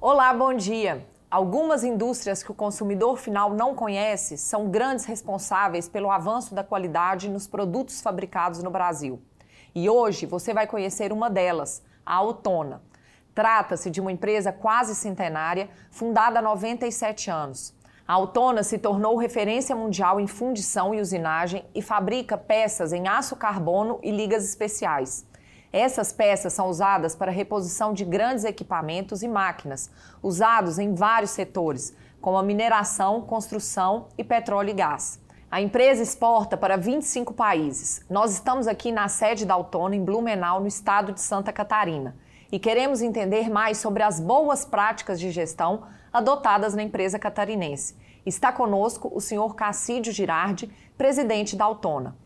Olá, bom dia. Algumas indústrias que o consumidor final não conhece são grandes responsáveis pelo avanço da qualidade nos produtos fabricados no Brasil. E hoje você vai conhecer uma delas, a Autona. Trata-se de uma empresa quase centenária, fundada há 97 anos. A Autona se tornou referência mundial em fundição e usinagem e fabrica peças em aço carbono e ligas especiais. Essas peças são usadas para reposição de grandes equipamentos e máquinas, usados em vários setores, como a mineração, construção e petróleo e gás. A empresa exporta para 25 países. Nós estamos aqui na sede da Autona, em Blumenau, no estado de Santa Catarina, e queremos entender mais sobre as boas práticas de gestão adotadas na empresa catarinense. Está conosco o senhor Cassídio Girardi, presidente da Autona.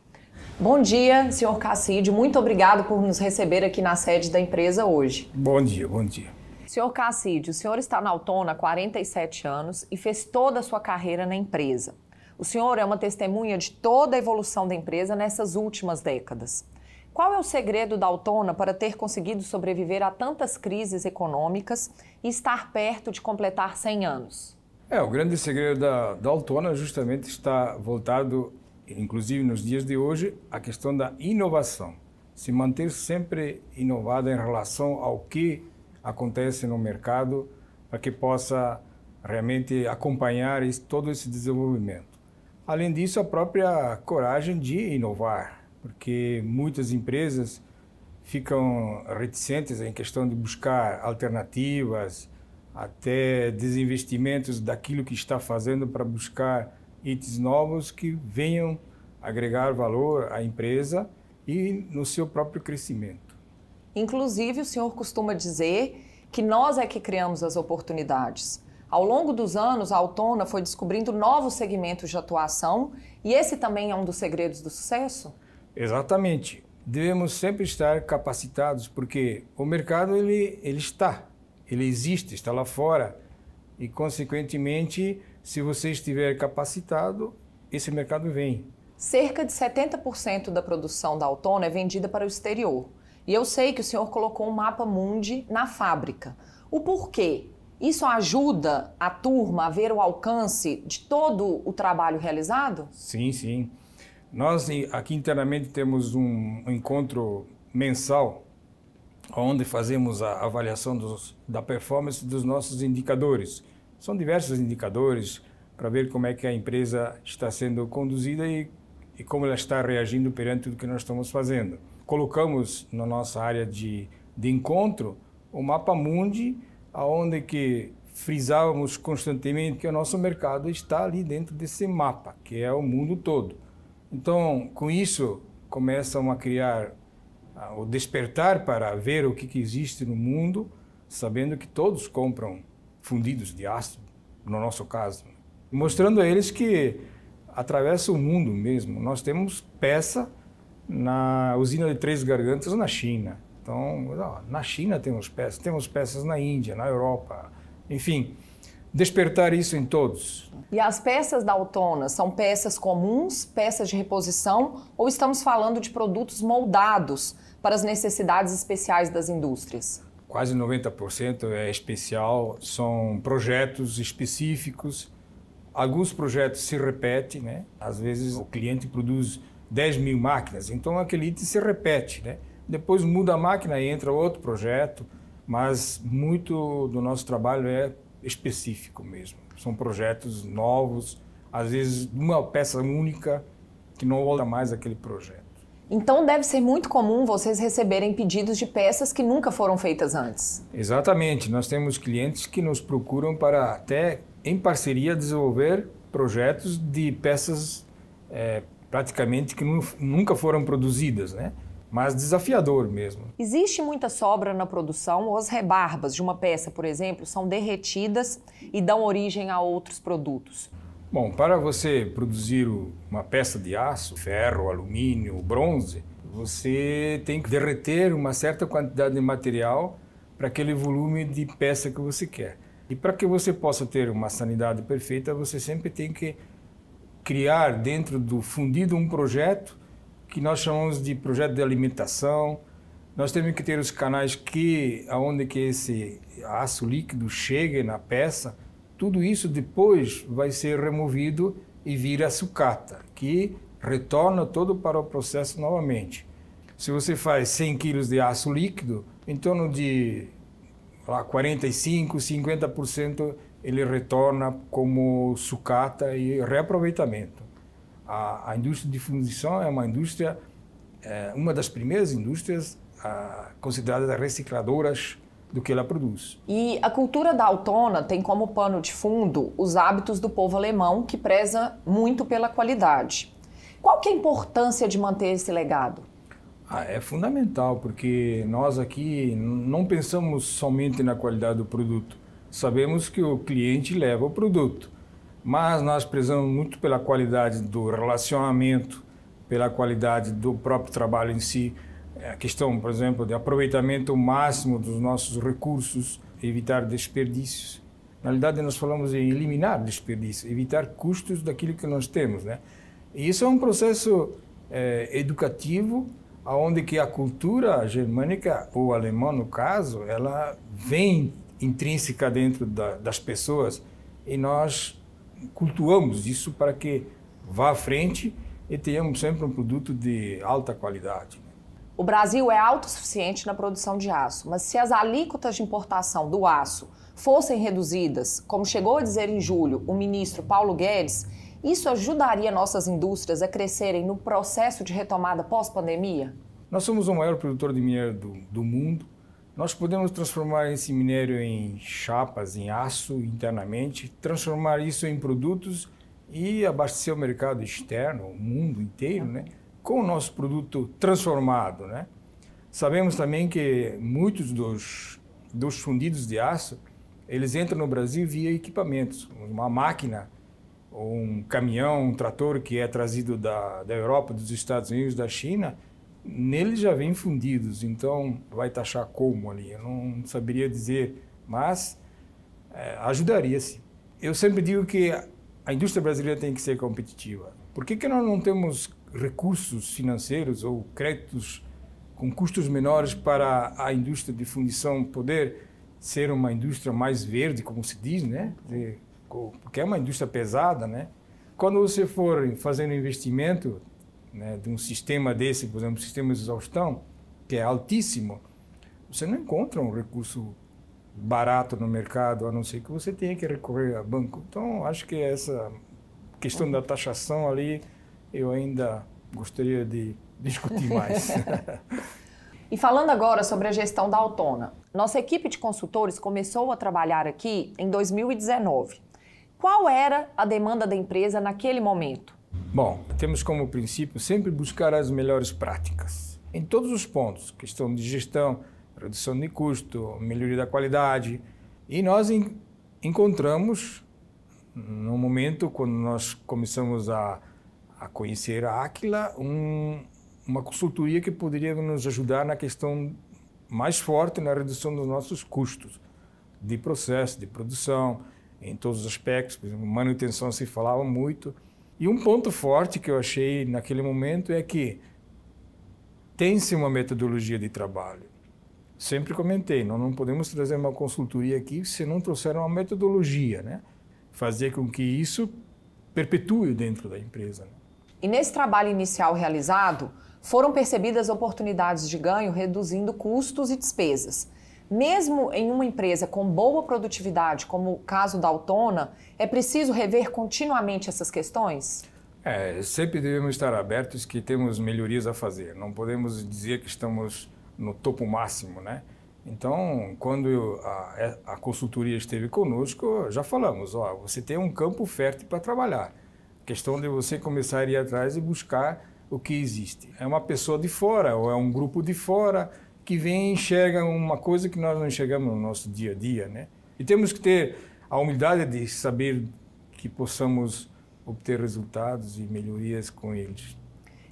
Bom dia, senhor Cassídio. Muito obrigado por nos receber aqui na sede da empresa hoje. Bom dia, bom dia. Senhor Cassídio, o senhor está na Autona há 47 anos e fez toda a sua carreira na empresa. O senhor é uma testemunha de toda a evolução da empresa nessas últimas décadas. Qual é o segredo da Autona para ter conseguido sobreviver a tantas crises econômicas e estar perto de completar 100 anos? É, o grande segredo da, da Autona justamente está voltado inclusive nos dias de hoje, a questão da inovação. Se manter sempre inovado em relação ao que acontece no mercado, para que possa realmente acompanhar todo esse desenvolvimento. Além disso, a própria coragem de inovar, porque muitas empresas ficam reticentes em questão de buscar alternativas, até desinvestimentos daquilo que está fazendo para buscar itens novos que venham agregar valor à empresa e no seu próprio crescimento. Inclusive, o senhor costuma dizer que nós é que criamos as oportunidades. Ao longo dos anos, a Autona foi descobrindo novos segmentos de atuação e esse também é um dos segredos do sucesso? Exatamente. Devemos sempre estar capacitados porque o mercado ele, ele está, ele existe, está lá fora e, consequentemente, se você estiver capacitado, esse mercado vem. Cerca de 70% da produção da Autona é vendida para o exterior. E eu sei que o senhor colocou um mapa mundi na fábrica. O porquê? Isso ajuda a turma a ver o alcance de todo o trabalho realizado? Sim, sim. Nós aqui internamente temos um encontro mensal onde fazemos a avaliação dos, da performance dos nossos indicadores. São diversos indicadores para ver como é que a empresa está sendo conduzida e, e como ela está reagindo perante tudo que nós estamos fazendo. Colocamos na nossa área de, de encontro o mapa mundi, aonde que frisávamos constantemente que o nosso mercado está ali dentro desse mapa, que é o mundo todo. Então, com isso, começam a criar o despertar para ver o que, que existe no mundo, sabendo que todos compram fundidos de aço, no nosso caso, mostrando a eles que atravessa o mundo mesmo. Nós temos peça na usina de Três Gargantas na China. Então, na China temos peças, temos peças na Índia, na Europa, enfim, despertar isso em todos. E as peças da Autona são peças comuns, peças de reposição, ou estamos falando de produtos moldados para as necessidades especiais das indústrias? quase 90% é especial, são projetos específicos. Alguns projetos se repetem, né? Às vezes o cliente produz 10 mil máquinas, então aquele item se repete, né? Depois muda a máquina e entra outro projeto, mas muito do nosso trabalho é específico mesmo. São projetos novos, às vezes uma peça única que não volta mais aquele projeto. Então deve ser muito comum vocês receberem pedidos de peças que nunca foram feitas antes. Exatamente. Nós temos clientes que nos procuram para até em parceria desenvolver projetos de peças é, praticamente que nunca foram produzidas, né? Mas desafiador mesmo. Existe muita sobra na produção ou as rebarbas de uma peça, por exemplo, são derretidas e dão origem a outros produtos? Bom, para você produzir uma peça de aço, ferro, alumínio, bronze, você tem que derreter uma certa quantidade de material para aquele volume de peça que você quer. E para que você possa ter uma sanidade perfeita, você sempre tem que criar dentro do fundido um projeto que nós chamamos de projeto de alimentação. Nós temos que ter os canais que aonde que esse aço líquido chegue na peça tudo isso depois vai ser removido e vira sucata, que retorna todo para o processo novamente. Se você faz 100 kg de aço líquido, em torno de lá, 45, 50% ele retorna como sucata e reaproveitamento. A, a indústria de fundição é uma indústria, é, uma das primeiras indústrias ah, consideradas recicladoras do que ela produz. E a cultura da autona tem como pano de fundo os hábitos do povo alemão, que preza muito pela qualidade. Qual que é a importância de manter esse legado? Ah, é fundamental, porque nós aqui não pensamos somente na qualidade do produto. Sabemos que o cliente leva o produto, mas nós prezamos muito pela qualidade do relacionamento, pela qualidade do próprio trabalho em si, a questão, por exemplo, de aproveitamento máximo dos nossos recursos, evitar desperdícios. Na realidade, nós falamos em eliminar desperdícios, evitar custos daquilo que nós temos, né? E isso é um processo é, educativo, aonde que a cultura germânica ou alemã, no caso, ela vem intrínseca dentro da, das pessoas e nós cultuamos isso para que vá à frente e tenhamos sempre um produto de alta qualidade. O Brasil é autossuficiente na produção de aço, mas se as alíquotas de importação do aço fossem reduzidas, como chegou a dizer em julho o ministro Paulo Guedes, isso ajudaria nossas indústrias a crescerem no processo de retomada pós-pandemia? Nós somos o maior produtor de minério do, do mundo. Nós podemos transformar esse minério em chapas, em aço internamente, transformar isso em produtos e abastecer o mercado externo, o mundo inteiro, né? com o nosso produto transformado. Né? Sabemos também que muitos dos, dos fundidos de aço, eles entram no Brasil via equipamentos, uma máquina, um caminhão, um trator que é trazido da, da Europa, dos Estados Unidos, da China, neles já vem fundidos, então vai taxar como ali? Eu não saberia dizer, mas é, ajudaria-se. Eu sempre digo que a indústria brasileira tem que ser competitiva. Por que, que nós não temos recursos financeiros ou créditos com custos menores para a indústria de fundição poder ser uma indústria mais verde, como se diz, né? Porque é uma indústria pesada, né? Quando você for fazendo investimento né, de um sistema desse, por exemplo, sistema de exaustão, que é altíssimo, você não encontra um recurso barato no mercado, a não ser que você tenha que recorrer a banco. Então, acho que essa questão da taxação ali eu ainda gostaria de discutir mais. e falando agora sobre a gestão da Autona, nossa equipe de consultores começou a trabalhar aqui em 2019. Qual era a demanda da empresa naquele momento? Bom, temos como princípio sempre buscar as melhores práticas em todos os pontos, questão de gestão, redução de custo, melhoria da qualidade. E nós encontramos no momento quando nós começamos a a conhecer a Aquila, um, uma consultoria que poderia nos ajudar na questão mais forte na redução dos nossos custos de processo, de produção, em todos os aspectos. Por exemplo, manutenção se falava muito. E um ponto forte que eu achei naquele momento é que tem-se uma metodologia de trabalho. Sempre comentei, nós não podemos trazer uma consultoria aqui se não trouxer uma metodologia, né? Fazer com que isso perpetue dentro da empresa. Né? E nesse trabalho inicial realizado, foram percebidas oportunidades de ganho reduzindo custos e despesas. Mesmo em uma empresa com boa produtividade, como o caso da Autona, é preciso rever continuamente essas questões? É, sempre devemos estar abertos que temos melhorias a fazer. Não podemos dizer que estamos no topo máximo, né? Então, quando a, é, a consultoria esteve conosco, já falamos, ó, você tem um campo fértil para trabalhar. questão de você começar a ir atrás e buscar o que existe. É uma pessoa de fora ou é um grupo de fora que vem e enxerga uma coisa que nós não enxergamos no nosso dia a dia, né? E temos que ter a humildade de saber que possamos obter resultados e melhorias com eles.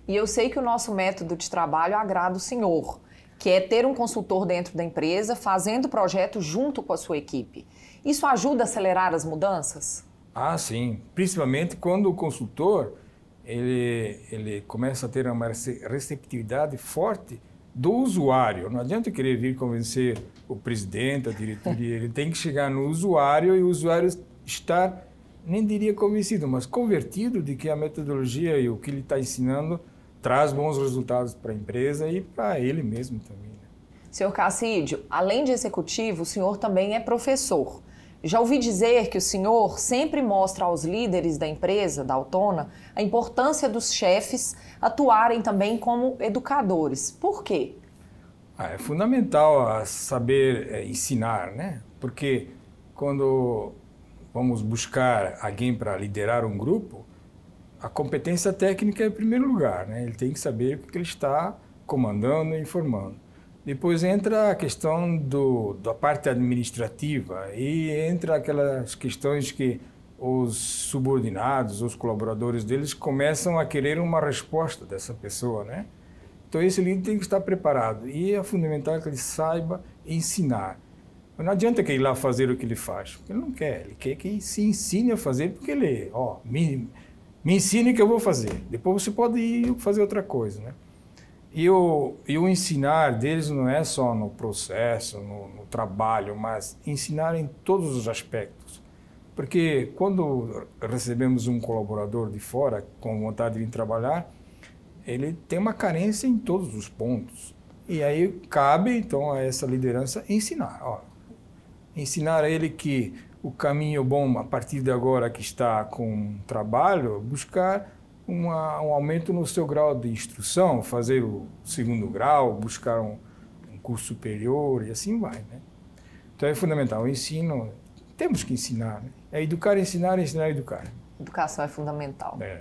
E eu sei que o nosso método de trabalho agrada o senhor, que é ter um consultor dentro da empresa fazendo o projeto junto com a sua equipe. Isso ajuda a acelerar as mudanças? Ah, sim. Principalmente quando o consultor ele, ele começa a ter uma receptividade forte do usuário. Não adianta querer vir convencer o presidente, a diretoria. ele tem que chegar no usuário e o usuário estar nem diria convencido, mas convertido de que a metodologia e o que ele está ensinando traz bons resultados para a empresa e para ele mesmo também. Né? Senhor Cassídio, além de executivo, o senhor também é professor. Já ouvi dizer que o senhor sempre mostra aos líderes da empresa, da Autona, a importância dos chefes atuarem também como educadores. Por quê? Ah, é fundamental saber é, ensinar, né? Porque quando vamos buscar alguém para liderar um grupo, a competência técnica é em primeiro lugar, né? Ele tem que saber o que ele está comandando e informando. Depois entra a questão do, da parte administrativa e entra aquelas questões que os subordinados, os colaboradores deles começam a querer uma resposta dessa pessoa, né? Então esse líder tem que estar preparado e é fundamental que ele saiba ensinar. Não adianta que ir lá fazer o que ele faz, porque ele não quer. Ele quer que se ensine a fazer, porque ele, ó, me, me ensine que eu vou fazer. Depois você pode ir fazer outra coisa, né? E o, e o ensinar deles não é só no processo, no, no trabalho, mas ensinar em todos os aspectos. Porque quando recebemos um colaborador de fora com vontade de vir trabalhar, ele tem uma carência em todos os pontos. E aí cabe, então, a essa liderança ensinar. Ó, ensinar a ele que o caminho bom a partir de agora que está com trabalho, buscar uma, um aumento no seu grau de instrução, fazer o segundo grau, buscar um, um curso superior e assim vai, né? Então é fundamental. O ensino, temos que ensinar. Né? É educar, ensinar, ensinar, educar. Educação é fundamental. É.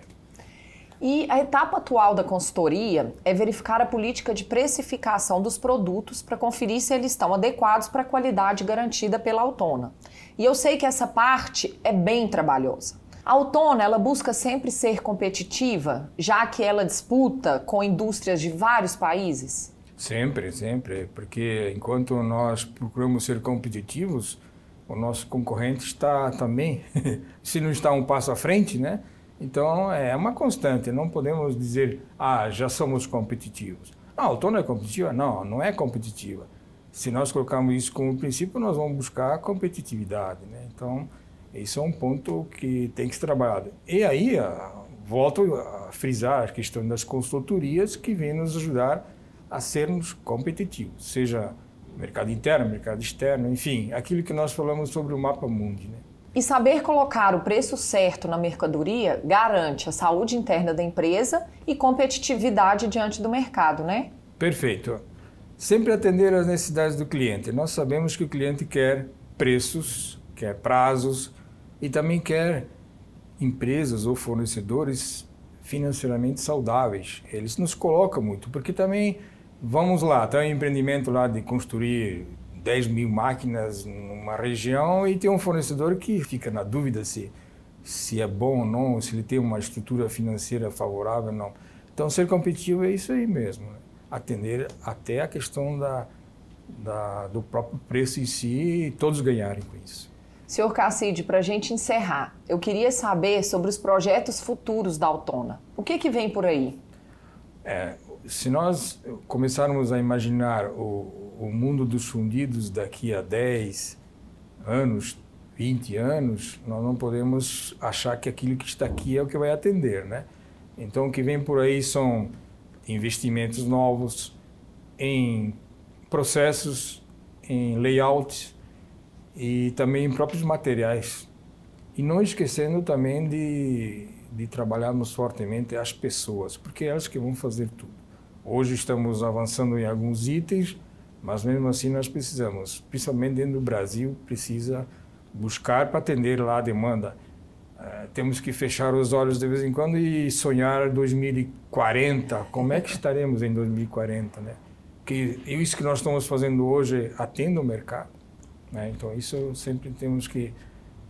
E a etapa atual da consultoria é verificar a política de precificação dos produtos para conferir se eles estão adequados para a qualidade garantida pela Autona. E eu sei que essa parte é bem trabalhosa. A Autona ela busca sempre ser competitiva, já que ela disputa com indústrias de vários países. Sempre, sempre, porque enquanto nós procuramos ser competitivos, o nosso concorrente está também, se não está um passo à frente, né? Então é uma constante, não podemos dizer, ah, já somos competitivos. Não, a Autona é competitiva? Não, não é competitiva. Se nós colocarmos isso como princípio, nós vamos buscar competitividade. Né? Então, isso é um ponto que tem que ser trabalhado. E aí, volto a frisar a questão das consultorias que vêm nos ajudar a sermos competitivos, seja mercado interno, mercado externo, enfim, aquilo que nós falamos sobre o mapa mundi. Né? E saber colocar o preço certo na mercadoria garante a saúde interna da empresa e competitividade diante do mercado, né? Perfeito. Sempre atender às necessidades do cliente. Nós sabemos que o cliente quer preços, quer prazos, e também quer empresas ou fornecedores financeiramente saudáveis. Eles nos colocam muito, porque também, vamos lá, tem um empreendimento lá de construir 10 mil máquinas numa região e tem um fornecedor que fica na dúvida se, se é bom ou não, se ele tem uma estrutura financeira favorável ou não. Então, ser competitivo é isso aí mesmo, né? atender até a questão da, da, do próprio preço em si e todos ganharem com isso. Senhor Casside, para a gente encerrar, eu queria saber sobre os projetos futuros da Autona. O que, que vem por aí? É, se nós começarmos a imaginar o, o mundo dos fundidos daqui a 10 anos, 20 anos, nós não podemos achar que aquilo que está aqui é o que vai atender, né? Então, o que vem por aí são investimentos novos em processos, em layout, e também em próprios materiais. E não esquecendo também de, de trabalharmos fortemente as pessoas, porque é elas que vão fazer tudo. Hoje estamos avançando em alguns itens, mas mesmo assim nós precisamos, principalmente dentro do Brasil, precisa buscar para atender lá a demanda. Uh, temos que fechar os olhos de vez em quando e sonhar 2040. Como é que estaremos em 2040, né? Que isso que nós estamos fazendo hoje atende o mercado, né? Então isso sempre temos que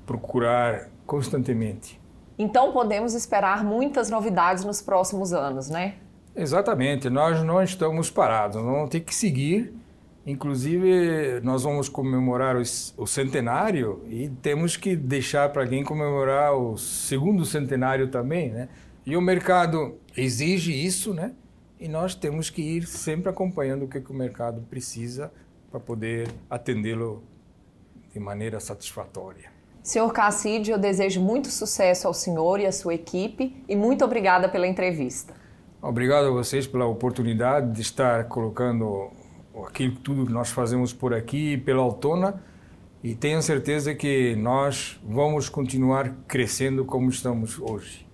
procurar constantemente. Então podemos esperar muitas novidades nos próximos anos, né? Exatamente. Nós não estamos parados. Nós vamos ter que seguir Inclusive, nós vamos comemorar o centenário e temos que deixar para alguém comemorar o segundo centenário também, né? E o mercado exige isso, né? E nós temos que ir sempre acompanhando o que, que o mercado precisa para poder atendê-lo de maneira satisfatória. Senhor Casside, eu desejo muito sucesso ao senhor e à sua equipe e muito obrigada pela entrevista. Obrigado a vocês pela oportunidade de estar colocando aquilo tudo que nós fazemos por aqui pela Autona e tenho certeza que nós vamos continuar crescendo como estamos hoje.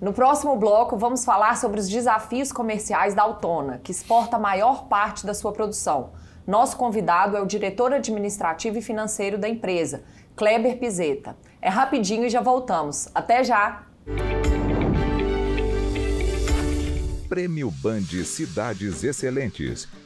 No próximo bloco, vamos falar sobre os desafios comerciais da Autona, que exporta a maior parte da sua produção. Nosso convidado é o diretor administrativo e financeiro da empresa, Kleber Pizeta. É rapidinho e já voltamos. Até já! Prêmio Band Cidades Excelentes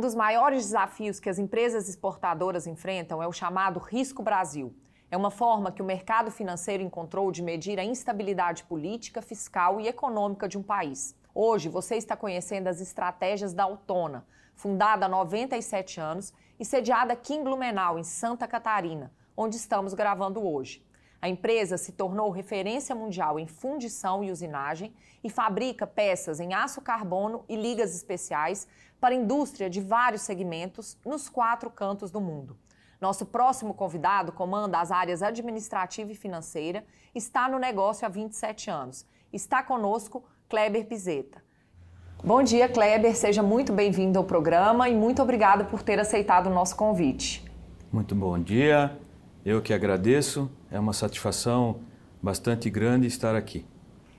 Um dos maiores desafios que as empresas exportadoras enfrentam é o chamado Risco Brasil. É uma forma que o mercado financeiro encontrou de medir a instabilidade política, fiscal e econômica de um país. Hoje você está conhecendo as estratégias da Autona, fundada há 97 anos e sediada aqui em Blumenau, em Santa Catarina, onde estamos gravando hoje. A empresa se tornou referência mundial em fundição e usinagem e fabrica peças em aço carbono e ligas especiais para indústria de vários segmentos nos quatro cantos do mundo. Nosso próximo convidado comanda as áreas administrativa e financeira, está no negócio há 27 anos. Está conosco Kleber Pizeta. Bom dia, Kleber. Seja muito bem-vindo ao programa e muito obrigado por ter aceitado o nosso convite. Muito bom dia. Eu que agradeço. É uma satisfação bastante grande estar aqui.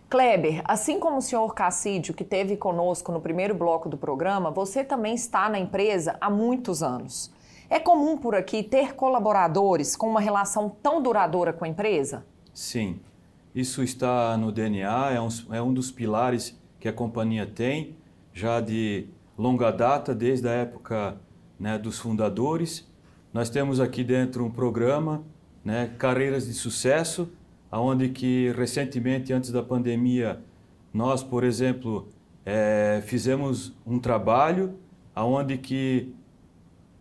Kleber, assim como o senhor Cassídio, que teve conosco no primeiro bloco do programa, você também está na empresa há muitos anos. É comum por aqui ter colaboradores com uma relação tão duradoura com a empresa? Sim, isso está no DNA, é um, é um dos pilares que a companhia tem, já de longa data, desde a época né, dos fundadores. Nós temos aqui dentro um programa, né, Carreiras de Sucesso, aonde que recentemente, antes da pandemia, nós, por exemplo, é, fizemos um trabalho aonde que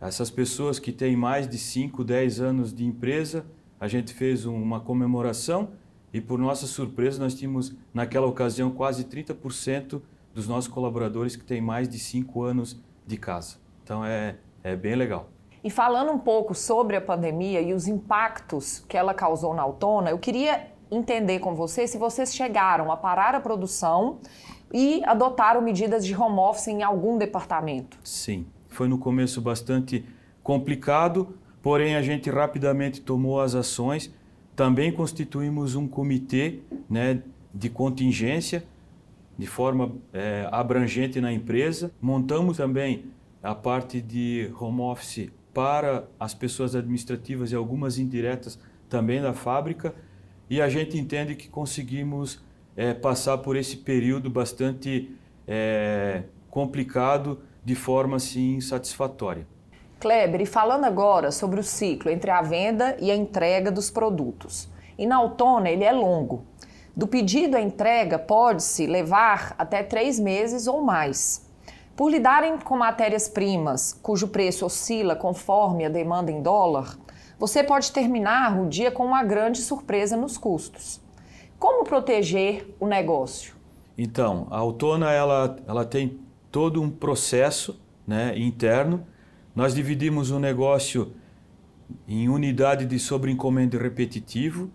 essas pessoas que têm mais de 5, 10 anos de empresa, a gente fez uma comemoração e, por nossa surpresa, nós tínhamos, naquela ocasião, quase 30% dos nossos colaboradores que têm mais de 5 anos de casa. Então, é, é bem legal. E falando um pouco sobre a pandemia e os impactos que ela causou na Autona, eu queria entender com você se vocês chegaram a parar a produção e adotaram medidas de home office em algum departamento. Sim, foi no começo bastante complicado, porém a gente rapidamente tomou as ações. Também constituímos um comitê né, de contingência de forma é, abrangente na empresa. Montamos também a parte de home office para as pessoas administrativas e algumas indiretas também da fábrica. E a gente entende que conseguimos é, passar por esse período bastante é, complicado de forma assim satisfatória. Kleber, e falando agora sobre o ciclo entre a venda e a entrega dos produtos. E na Autona ele é longo. Do pedido à entrega pode-se levar até três meses ou mais. Por lidarem com matérias-primas cujo preço oscila conforme a demanda em dólar, você pode terminar o dia com uma grande surpresa nos custos. Como proteger o negócio? Então, a Autona ela, ela tem todo um processo né, interno. Nós dividimos o negócio em unidade de sobreencomenda repetitivo.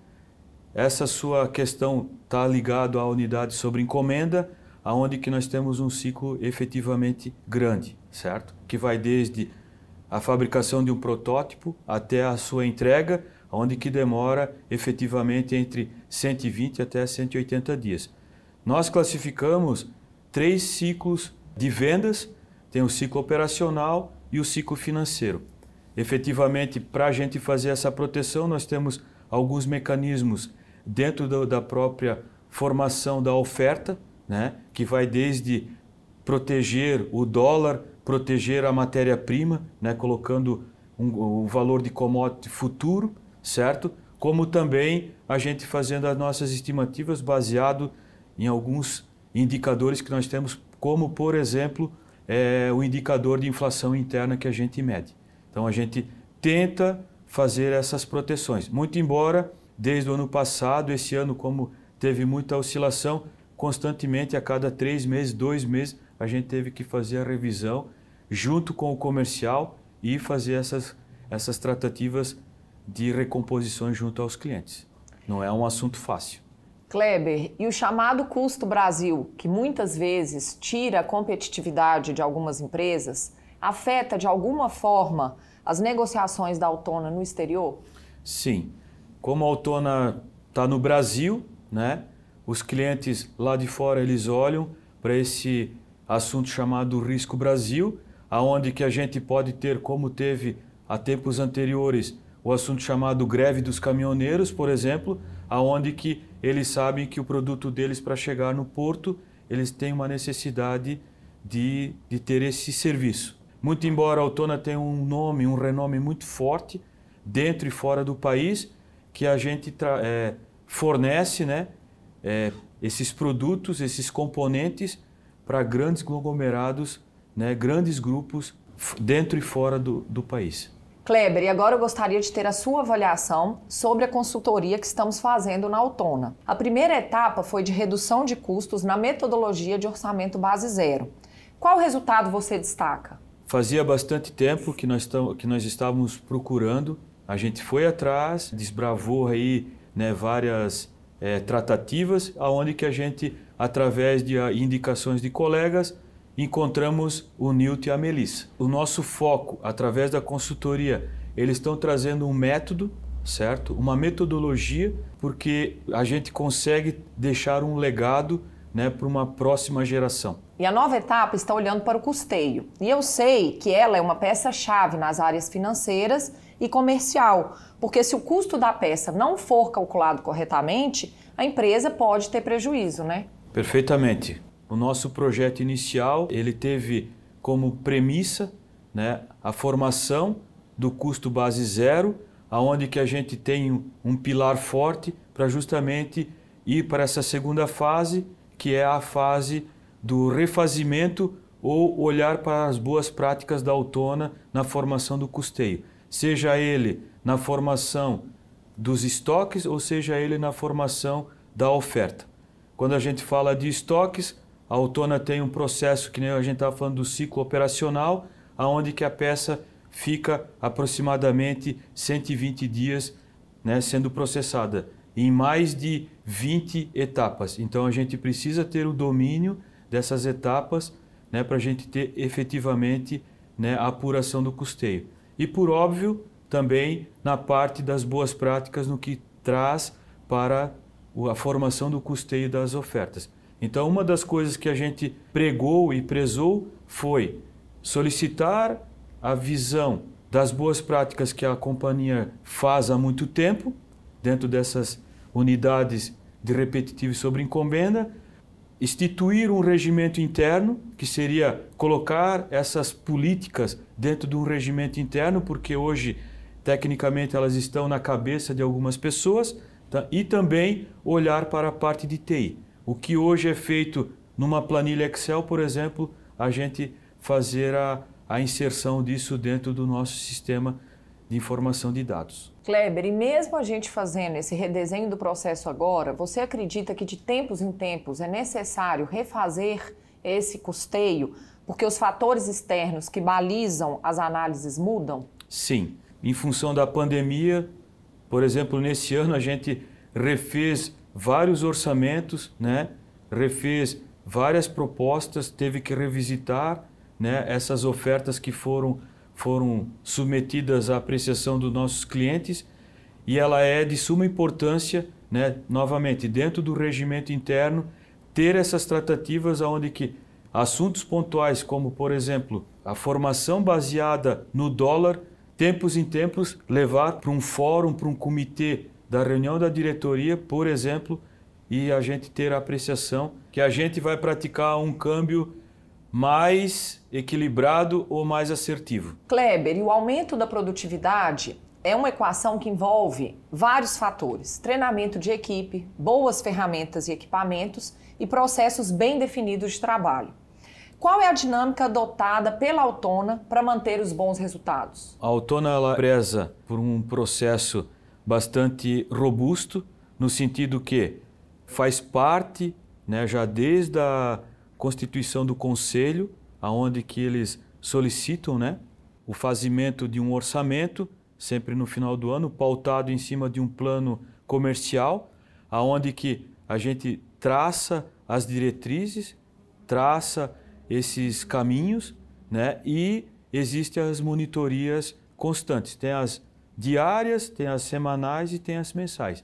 Essa sua questão está ligada à unidade sobre encomenda, aonde que nós temos um ciclo efetivamente grande, certo? Que vai desde a fabricação de um protótipo até a sua entrega, onde que demora efetivamente entre 120 até 180 dias. Nós classificamos três ciclos de vendas, tem o ciclo operacional e o ciclo financeiro. Efetivamente, para a gente fazer essa proteção, nós temos alguns mecanismos dentro da própria formação da oferta, né, que vai desde proteger o dólar, proteger a matéria-prima, né, colocando um, um valor de commodity futuro, certo? Como também a gente fazendo as nossas estimativas baseado em alguns indicadores que nós temos, como por exemplo é, o indicador de inflação interna que a gente mede. Então a gente tenta fazer essas proteções. Muito embora desde o ano passado, esse ano como teve muita oscilação, constantemente a cada três meses, dois meses, a gente teve que fazer a revisão junto com o comercial e fazer essas, essas tratativas de recomposições junto aos clientes. Não é um assunto fácil. Kleber, e o chamado custo Brasil, que muitas vezes tira a competitividade de algumas empresas, afeta de alguma forma as negociações da Autona no exterior? Sim. Como a Autona está no Brasil, né, os clientes lá de fora eles olham para esse assunto chamado risco Brasil, aonde que a gente pode ter, como teve há tempos anteriores, o assunto chamado greve dos caminhoneiros, por exemplo, aonde que eles sabem que o produto deles para chegar no porto, eles têm uma necessidade de, de ter esse serviço. Muito embora a Autona tenha um nome, um renome muito forte dentro e fora do país, que a gente é, fornece né, é, esses produtos, esses componentes para grandes conglomerados, né, grandes grupos dentro e fora do, do país. Kleber, e agora eu gostaria de ter a sua avaliação sobre a consultoria que estamos fazendo na Autona. A primeira etapa foi de redução de custos na metodologia de orçamento base zero. Qual resultado você destaca? Fazia bastante tempo que nós, que nós estávamos procurando, a gente foi atrás, desbravou aí né, várias é, tratativas, aonde que a gente, através de ah, indicações de colegas, encontramos o Nilton e a Melissa. O nosso foco, através da consultoria, eles estão trazendo um método, certo? Uma metodologia, porque a gente consegue deixar um legado né, para uma próxima geração. E a nova etapa está olhando para o custeio. E eu sei que ela é uma peça-chave nas áreas financeiras e comercial, porque se o custo da peça não for calculado corretamente, a empresa pode ter prejuízo, né? Perfeitamente. O nosso projeto inicial, ele teve como premissa, né, a formação do custo base zero, aonde que a gente tem um pilar forte para justamente ir para essa segunda fase, que é a fase do refazimento ou olhar para as boas práticas da autona na formação do custeio, seja ele na formação dos estoques ou seja ele na formação da oferta. Quando a gente fala de estoques, a Autona tem um processo que nem a gente estava falando do ciclo operacional, aonde que a peça fica aproximadamente 120 dias né, sendo processada em mais de 20 etapas. Então a gente precisa ter o domínio dessas etapas né, para a gente ter efetivamente né, a apuração do custeio. E por óbvio, também na parte das boas práticas no que traz para a formação do custeio das ofertas. Então, uma das coisas que a gente pregou e prezou foi solicitar a visão das boas práticas que a companhia faz há muito tempo, dentro dessas unidades de repetitivo sobre encomenda, instituir um regimento interno, que seria colocar essas políticas dentro de um regimento interno, porque hoje, tecnicamente, elas estão na cabeça de algumas pessoas, tá? e também olhar para a parte de TI. O que hoje é feito numa planilha Excel, por exemplo, a gente fazer a, a inserção disso dentro do nosso sistema de informação de dados. Kleber, e mesmo a gente fazendo esse redesenho do processo agora, você acredita que de tempos em tempos é necessário refazer esse custeio, porque os fatores externos que balizam as análises mudam? Sim. Em função da pandemia, por exemplo, nesse ano a gente refez vários orçamentos, né? refez várias propostas, teve que revisitar né? essas ofertas que foram foram submetidas à apreciação dos nossos clientes e ela é de suma importância, né, novamente, dentro do regimento interno, ter essas tratativas onde que assuntos pontuais, como, por exemplo, a formação baseada no dólar, tempos em tempos, levar para um fórum, para um comitê da reunião da diretoria, por exemplo, e a gente ter a apreciação que a gente vai praticar um câmbio mais equilibrado ou mais assertivo. Kleber, e o aumento da produtividade é uma equação que envolve vários fatores: treinamento de equipe, boas ferramentas e equipamentos e processos bem definidos de trabalho. Qual é a dinâmica adotada pela Autona para manter os bons resultados? A Autona ela preza por um processo bastante robusto, no sentido que faz parte, né, já desde a constituição do conselho, aonde que eles solicitam, né, o fazimento de um orçamento sempre no final do ano, pautado em cima de um plano comercial, aonde que a gente traça as diretrizes, traça esses caminhos, né, e existem as monitorias constantes. Tem as diárias, tem as semanais e tem as mensais.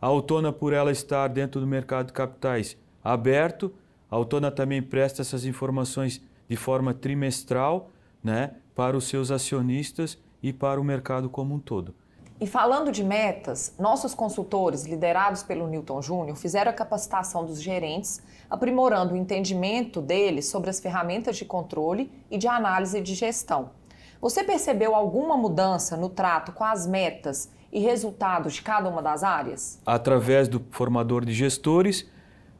A Autona, por ela estar dentro do mercado de capitais aberto, a Autona também presta essas informações de forma trimestral né, para os seus acionistas e para o mercado como um todo. E falando de metas, nossos consultores, liderados pelo Newton Júnior, fizeram a capacitação dos gerentes, aprimorando o entendimento deles sobre as ferramentas de controle e de análise de gestão. Você percebeu alguma mudança no trato com as metas e resultados de cada uma das áreas? Através do formador de gestores,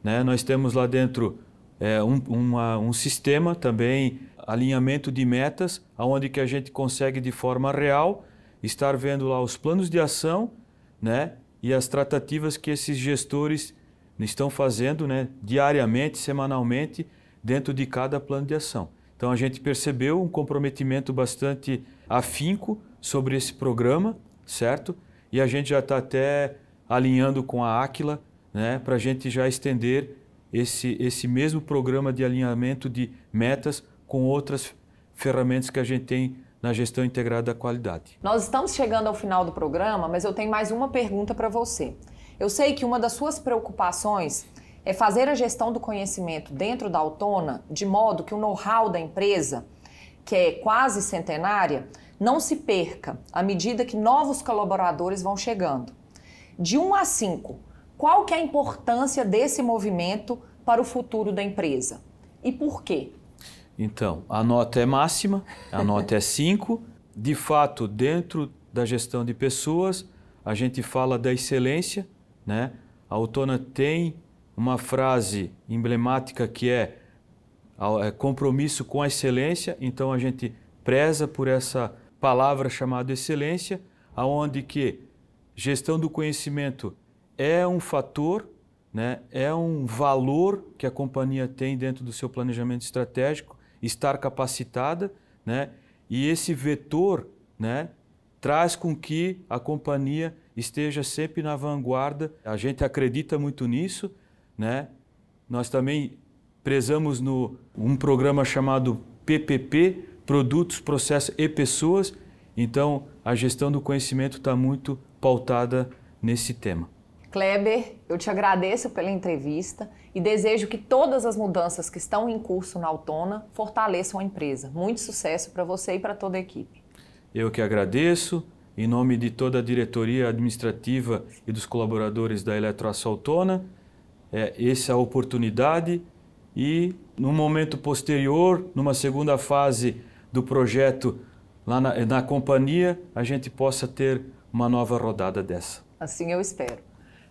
né, nós temos lá dentro é, um, uma, um sistema também, alinhamento de metas, onde que a gente consegue de forma real estar vendo lá os planos de ação né, e as tratativas que esses gestores estão fazendo né, diariamente, semanalmente, dentro de cada plano de ação. Então a gente percebeu um comprometimento bastante afinco sobre esse programa, certo? E a gente já está até alinhando com a Aquila né, para a gente já estender esse, esse mesmo programa de alinhamento de metas com outras ferramentas que a gente tem na gestão integrada da qualidade. Nós estamos chegando ao final do programa, mas eu tenho mais uma pergunta para você. Eu sei que uma das suas preocupações é fazer a gestão do conhecimento dentro da Autona de modo que o know-how da empresa, que é quase centenária, não se perca à medida que novos colaboradores vão chegando. De 1 a 5, qual que é a importância desse movimento para o futuro da empresa? E por quê? Então, a nota é máxima, a nota é 5. De fato, dentro da gestão de pessoas, a gente fala da excelência, né? A Autona tem uma frase emblemática que é, é compromisso com a excelência, então a gente preza por essa palavra chamada excelência, aonde que gestão do conhecimento é um fator, né, é um valor que a companhia tem dentro do seu planejamento estratégico, estar capacitada, né, e esse vetor né, traz com que a companhia esteja sempre na vanguarda. A gente acredita muito nisso. Né? Nós também prezamos no um programa chamado PPP, Produtos, Processos e Pessoas. Então, a gestão do conhecimento está muito pautada nesse tema. Kleber, eu te agradeço pela entrevista e desejo que todas as mudanças que estão em curso na Autona fortaleçam a empresa. Muito sucesso para você e para toda a equipe. Eu que agradeço, em nome de toda a diretoria administrativa e dos colaboradores da Eletroaço Autona, é, essa é a oportunidade e, no momento posterior, numa segunda fase do projeto lá na, na companhia, a gente possa ter uma nova rodada dessa. Assim eu espero.